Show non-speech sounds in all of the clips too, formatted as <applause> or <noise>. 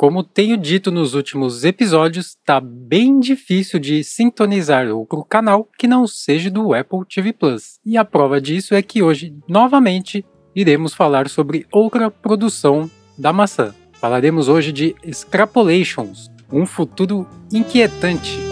Como tenho dito nos últimos episódios, tá bem difícil de sintonizar outro canal que não seja do Apple TV Plus. E a prova disso é que hoje, novamente, iremos falar sobre outra produção da maçã. Falaremos hoje de Extrapolations, um futuro inquietante.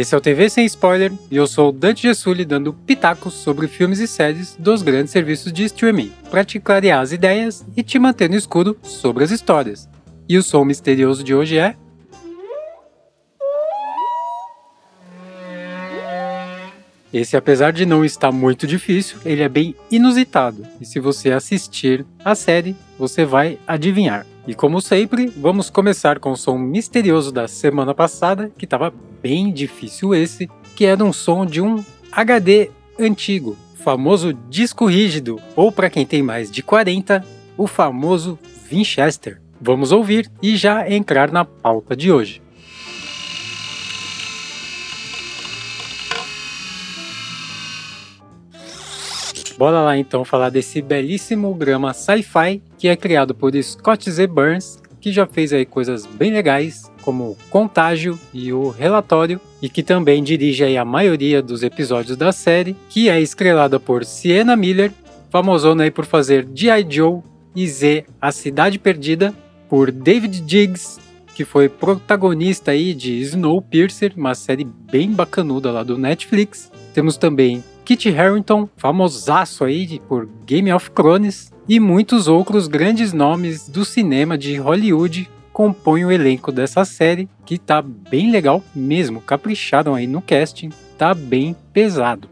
Esse é o TV Sem Spoiler e eu sou o Dante Gessulli dando pitacos sobre filmes e séries dos grandes serviços de streaming, para te clarear as ideias e te manter no escuro sobre as histórias. E o som misterioso de hoje é Esse, apesar de não estar muito difícil, ele é bem inusitado. E se você assistir a série, você vai adivinhar. E como sempre, vamos começar com o som misterioso da semana passada, que estava bem difícil esse, que era um som de um HD antigo, famoso disco rígido, ou para quem tem mais de 40, o famoso Winchester. Vamos ouvir e já entrar na pauta de hoje. Bora lá então falar desse belíssimo drama sci-fi que é criado por Scott Z. Burns, que já fez aí coisas bem legais, como Contágio e o Relatório, e que também dirige aí a maioria dos episódios da série, que é estrelada por Sienna Miller, famosona aí por fazer G.I. Joe e Z, A Cidade Perdida, por David Diggs, que foi protagonista aí de Snowpiercer, uma série bem bacanuda lá do Netflix. Temos também Kit Harington, famosaço aí por Game of Thrones, e muitos outros grandes nomes do cinema de Hollywood compõem o elenco dessa série, que tá bem legal mesmo, capricharam aí no casting, tá bem pesado.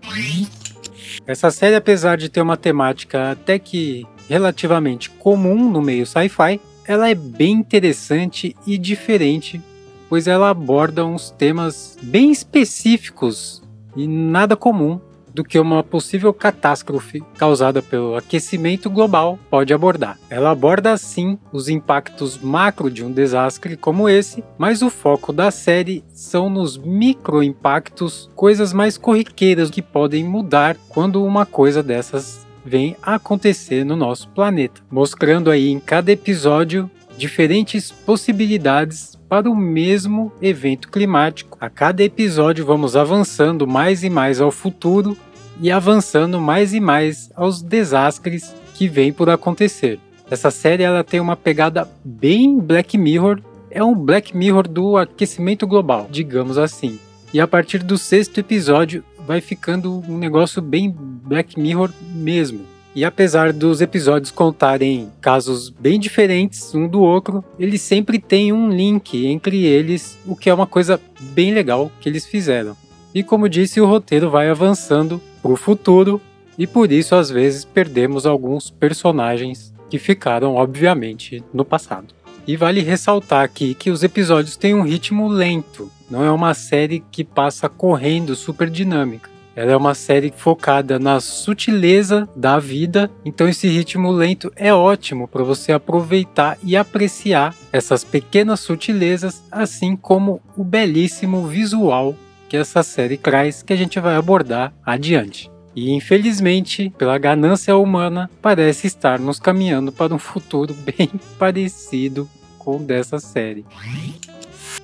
Essa série, apesar de ter uma temática até que relativamente comum no meio sci-fi, ela é bem interessante e diferente, pois ela aborda uns temas bem específicos e nada comum do que uma possível catástrofe causada pelo aquecimento global pode abordar. Ela aborda sim os impactos macro de um desastre como esse, mas o foco da série são nos micro impactos, coisas mais corriqueiras que podem mudar quando uma coisa dessas vem acontecer no nosso planeta, mostrando aí em cada episódio diferentes possibilidades para o mesmo evento climático. A cada episódio vamos avançando mais e mais ao futuro e avançando mais e mais aos desastres que vêm por acontecer. Essa série ela tem uma pegada bem Black Mirror, é um Black Mirror do aquecimento global, digamos assim. E a partir do sexto episódio vai ficando um negócio bem Black Mirror mesmo. E apesar dos episódios contarem casos bem diferentes um do outro, eles sempre têm um link entre eles, o que é uma coisa bem legal que eles fizeram. E como disse, o roteiro vai avançando para o futuro e por isso às vezes perdemos alguns personagens que ficaram obviamente no passado. E vale ressaltar aqui que os episódios têm um ritmo lento, não é uma série que passa correndo super dinâmica. Ela é uma série focada na sutileza da vida, então esse ritmo lento é ótimo para você aproveitar e apreciar essas pequenas sutilezas, assim como o belíssimo visual que essa série traz que a gente vai abordar adiante. E infelizmente, pela ganância humana, parece estar nos caminhando para um futuro <laughs> bem parecido com o dessa série.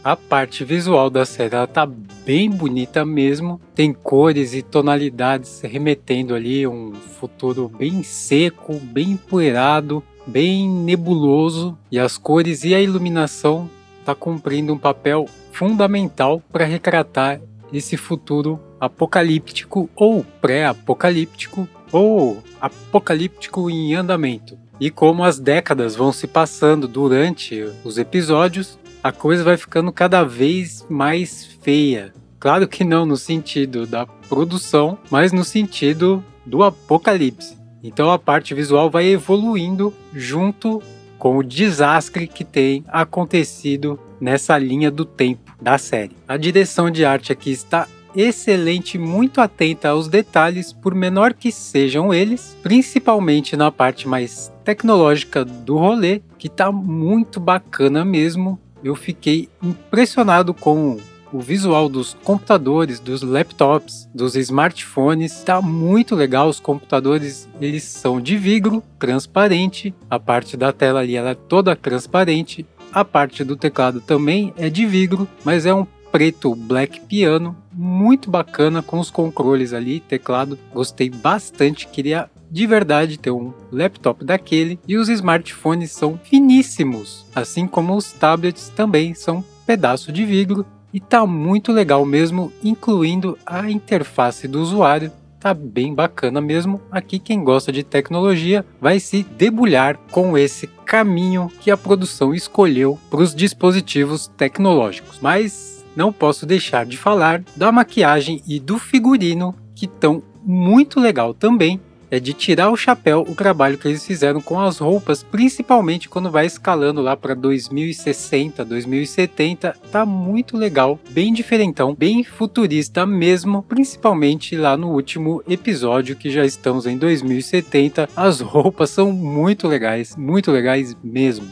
A parte visual da série ela tá bem bonita mesmo, tem cores e tonalidades remetendo ali um futuro bem seco, bem empoeirado, bem nebuloso e as cores e a iluminação tá cumprindo um papel fundamental para retratar esse futuro apocalíptico ou pré-apocalíptico ou apocalíptico em andamento. E como as décadas vão se passando durante os episódios, a coisa vai ficando cada vez mais feia. Claro que não no sentido da produção, mas no sentido do apocalipse. Então a parte visual vai evoluindo junto com o desastre que tem acontecido nessa linha do tempo da série. A direção de arte aqui está excelente, muito atenta aos detalhes, por menor que sejam eles, principalmente na parte mais tecnológica do rolê, que está muito bacana mesmo. Eu fiquei impressionado com o visual dos computadores, dos laptops, dos smartphones. Tá muito legal. Os computadores eles são de vidro transparente. A parte da tela ali ela é toda transparente. A parte do teclado também é de vidro, mas é um preto black piano, muito bacana com os controles ali, teclado. Gostei bastante, queria de verdade ter um laptop daquele e os smartphones são finíssimos, assim como os tablets também são pedaço de vidro e tá muito legal mesmo, incluindo a interface do usuário. Tá bem bacana mesmo. Aqui quem gosta de tecnologia vai se debulhar com esse caminho que a produção escolheu para os dispositivos tecnológicos. Mas não posso deixar de falar da maquiagem e do figurino que estão muito legal também é de tirar o chapéu o trabalho que eles fizeram com as roupas, principalmente quando vai escalando lá para 2060, 2070, tá muito legal, bem diferentão, bem futurista mesmo, principalmente lá no último episódio que já estamos em 2070. As roupas são muito legais, muito legais mesmo.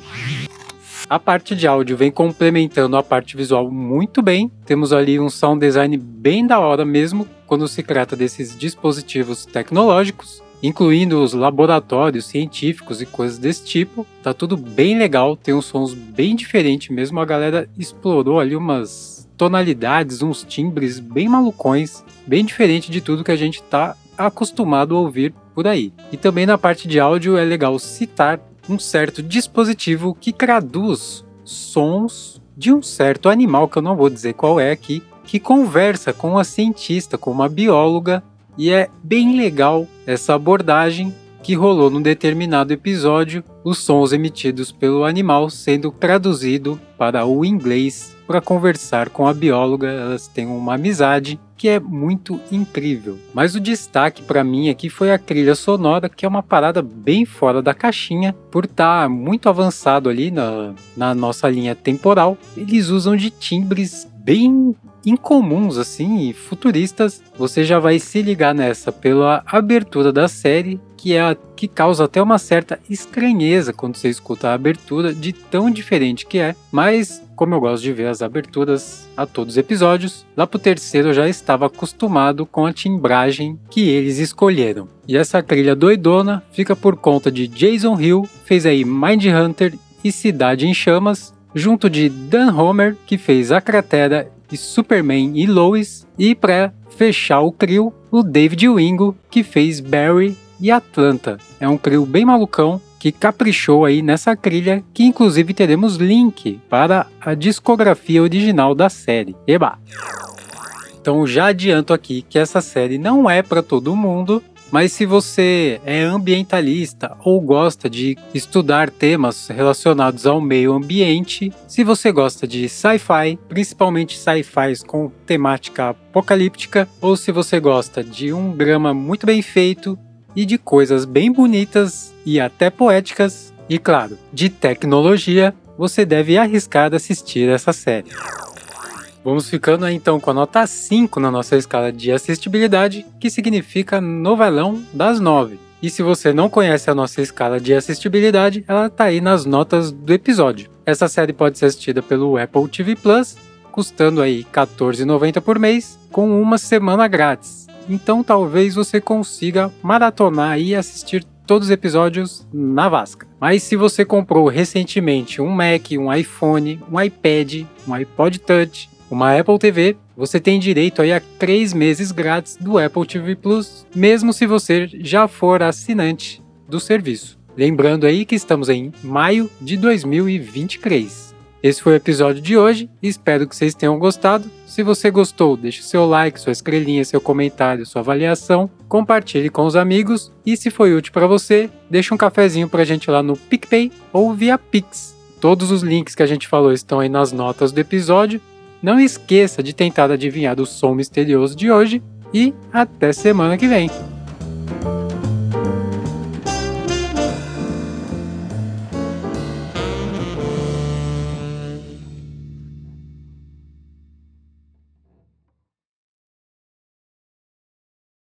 A parte de áudio vem complementando a parte visual muito bem. Temos ali um sound design bem da hora mesmo quando se trata desses dispositivos tecnológicos incluindo os laboratórios científicos e coisas desse tipo. Tá tudo bem legal, tem uns sons bem diferentes mesmo. A galera explorou ali umas tonalidades, uns timbres bem malucões, bem diferente de tudo que a gente tá acostumado a ouvir por aí. E também na parte de áudio é legal citar um certo dispositivo que traduz sons de um certo animal que eu não vou dizer qual é aqui, que conversa com uma cientista, com uma bióloga e é bem legal essa abordagem que rolou num determinado episódio, os sons emitidos pelo animal sendo traduzido para o inglês para conversar com a bióloga. Elas têm uma amizade que é muito incrível. Mas o destaque para mim aqui foi a trilha sonora, que é uma parada bem fora da caixinha, por estar tá muito avançado ali na, na nossa linha temporal. Eles usam de timbres bem incomuns assim e futuristas, você já vai se ligar nessa pela abertura da série, que é a que causa até uma certa estranheza quando você escuta a abertura de tão diferente que é, mas como eu gosto de ver as aberturas a todos os episódios, lá pro terceiro eu já estava acostumado com a timbragem que eles escolheram. E essa trilha doidona fica por conta de Jason Hill, fez aí Mind Hunter e Cidade em Chamas, junto de Dan Homer, que fez A Cratera e Superman e Lois, e para fechar o trio, o David Wingo, que fez Barry e Atlanta. É um trio bem malucão que caprichou aí nessa trilha, que inclusive teremos link para a discografia original da série. Eba! Então já adianto aqui que essa série não é para todo mundo, mas se você é ambientalista ou gosta de estudar temas relacionados ao meio ambiente, se você gosta de sci-fi, principalmente sci-fis com temática apocalíptica, ou se você gosta de um drama muito bem feito e de coisas bem bonitas e até poéticas, e claro, de tecnologia, você deve arriscar assistir essa série. Vamos ficando então com a nota 5 na nossa escala de assistibilidade, que significa novelão das 9. E se você não conhece a nossa escala de assistibilidade, ela está aí nas notas do episódio. Essa série pode ser assistida pelo Apple TV Plus, custando aí R$14,90 por mês, com uma semana grátis. Então talvez você consiga maratonar e assistir todos os episódios na Vasca. Mas se você comprou recentemente um Mac, um iPhone, um iPad, um iPod Touch, uma Apple TV, você tem direito aí a três meses grátis do Apple TV Plus, mesmo se você já for assinante do serviço. Lembrando aí que estamos em maio de 2023. Esse foi o episódio de hoje, espero que vocês tenham gostado. Se você gostou, deixe seu like, sua estrelinha, seu comentário, sua avaliação, compartilhe com os amigos e se foi útil para você, deixe um cafezinho pra gente lá no PicPay ou via Pix. Todos os links que a gente falou estão aí nas notas do episódio não esqueça de tentar adivinhar o som misterioso de hoje e até semana que vem.